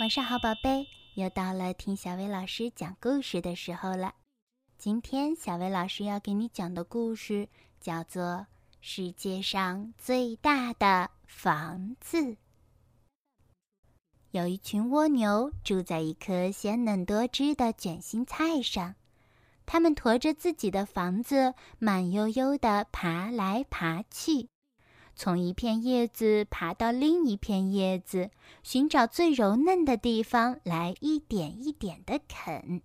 晚上好，宝贝，又到了听小薇老师讲故事的时候了。今天小薇老师要给你讲的故事叫做《世界上最大的房子》。有一群蜗牛住在一颗鲜嫩多汁的卷心菜上，它们驮着自己的房子，慢悠悠地爬来爬去。从一片叶子爬到另一片叶子，寻找最柔嫩的地方来一点一点的啃。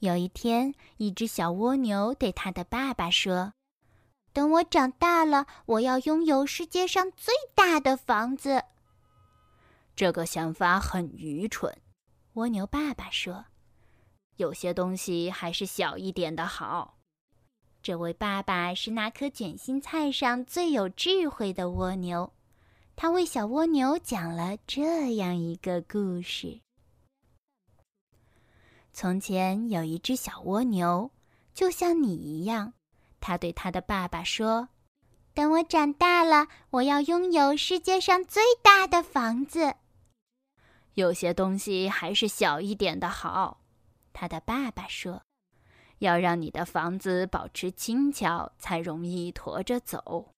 有一天，一只小蜗牛对它的爸爸说：“等我长大了，我要拥有世界上最大的房子。”这个想法很愚蠢，蜗牛爸爸说：“有些东西还是小一点的好。”这位爸爸是那颗卷心菜上最有智慧的蜗牛，他为小蜗牛讲了这样一个故事：从前有一只小蜗牛，就像你一样，他对他的爸爸说：“等我长大了，我要拥有世界上最大的房子。”有些东西还是小一点的好，他的爸爸说。要让你的房子保持轻巧，才容易驮着走。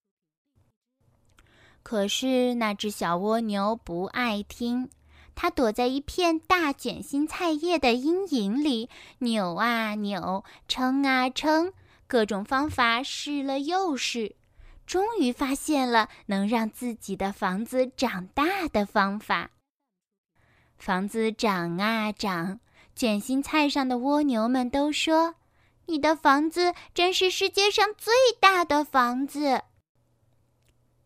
可是那只小蜗牛不爱听，它躲在一片大卷心菜叶的阴影里，扭啊扭，撑啊撑，各种方法试了又试，终于发现了能让自己的房子长大的方法。房子长啊长，卷心菜上的蜗牛们都说。你的房子真是世界上最大的房子。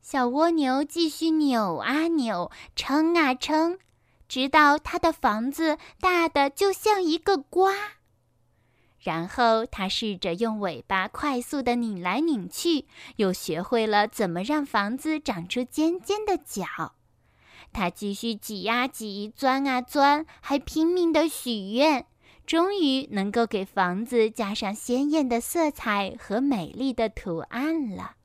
小蜗牛继续扭啊扭，撑啊撑，直到它的房子大的就像一个瓜。然后它试着用尾巴快速的拧来拧去，又学会了怎么让房子长出尖尖的角。它继续挤啊挤，钻啊钻，还拼命的许愿。终于能够给房子加上鲜艳的色彩和美丽的图案了。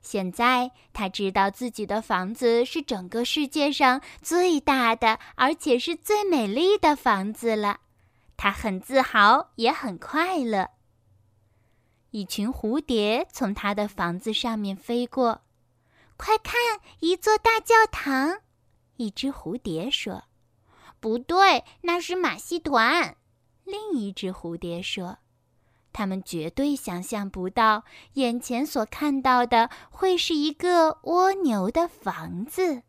现在他知道自己的房子是整个世界上最大的，而且是最美丽的房子了。他很自豪，也很快乐。一群蝴蝶从他的房子上面飞过，快看，一座大教堂！一只蝴蝶说。不对，那是马戏团。另一只蝴蝶说：“他们绝对想象不到，眼前所看到的会是一个蜗牛的房子。”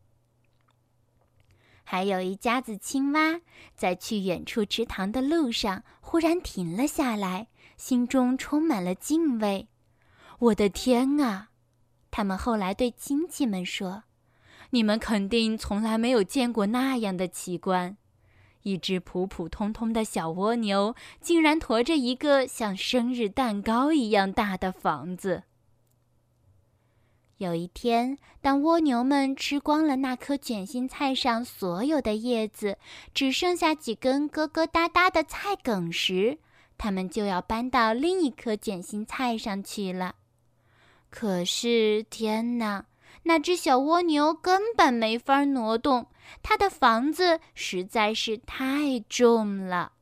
还有一家子青蛙在去远处池塘的路上，忽然停了下来，心中充满了敬畏。我的天啊！他们后来对亲戚们说：“你们肯定从来没有见过那样的奇观。”一只普普通通的小蜗牛，竟然驮着一个像生日蛋糕一样大的房子。有一天，当蜗牛们吃光了那颗卷心菜上所有的叶子，只剩下几根疙疙瘩瘩的菜梗时，它们就要搬到另一颗卷心菜上去了。可是，天哪！那只小蜗牛根本没法挪动，他的房子实在是太重了。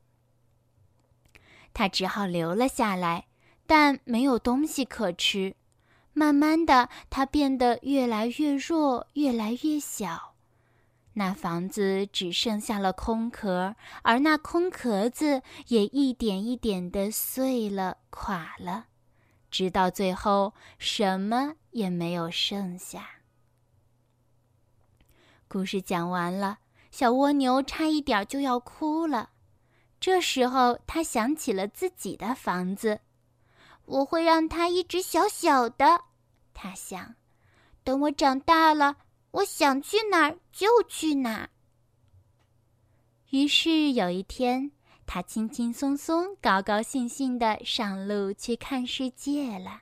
他只好留了下来，但没有东西可吃。慢慢的，它变得越来越弱，越来越小。那房子只剩下了空壳，而那空壳子也一点一点的碎了、垮了。直到最后，什么也没有剩下。故事讲完了，小蜗牛差一点就要哭了。这时候，他想起了自己的房子，我会让它一直小小的。他想，等我长大了，我想去哪儿就去哪儿。于是有一天。他轻轻松松、高高兴兴地上路去看世界了。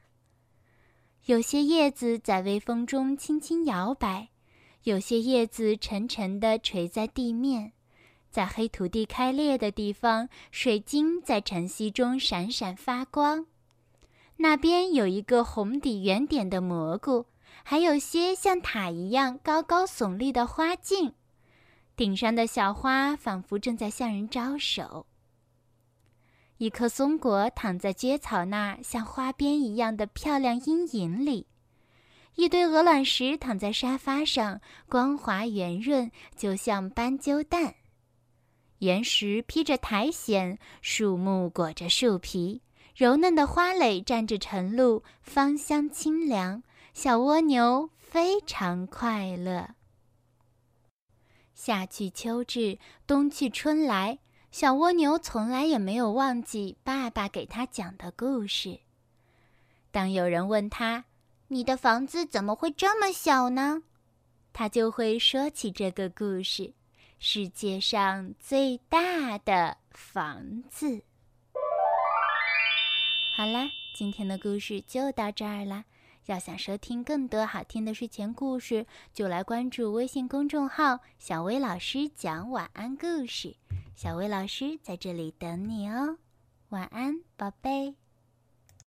有些叶子在微风中轻轻摇摆，有些叶子沉沉地垂在地面。在黑土地开裂的地方，水晶在晨曦中闪闪发光。那边有一个红底圆点的蘑菇，还有些像塔一样高高耸立的花茎，顶上的小花仿佛正在向人招手。一颗松果躺在蕨草那像花边一样的漂亮阴影里，一堆鹅卵石躺在沙发上，光滑圆润，就像斑鸠蛋。岩石披着苔藓，树木裹着树皮，柔嫩的花蕾沾着晨露，芳香清凉。小蜗牛非常快乐。夏去秋至，冬去春来，小蜗牛从来也没有忘记爸爸给他讲的故事。当有人问他：“你的房子怎么会这么小呢？”他就会说起这个故事。世界上最大的房子。好啦，今天的故事就到这儿啦。要想收听更多好听的睡前故事，就来关注微信公众号“小薇老师讲晚安故事”。小薇老师在这里等你哦，晚安，宝贝。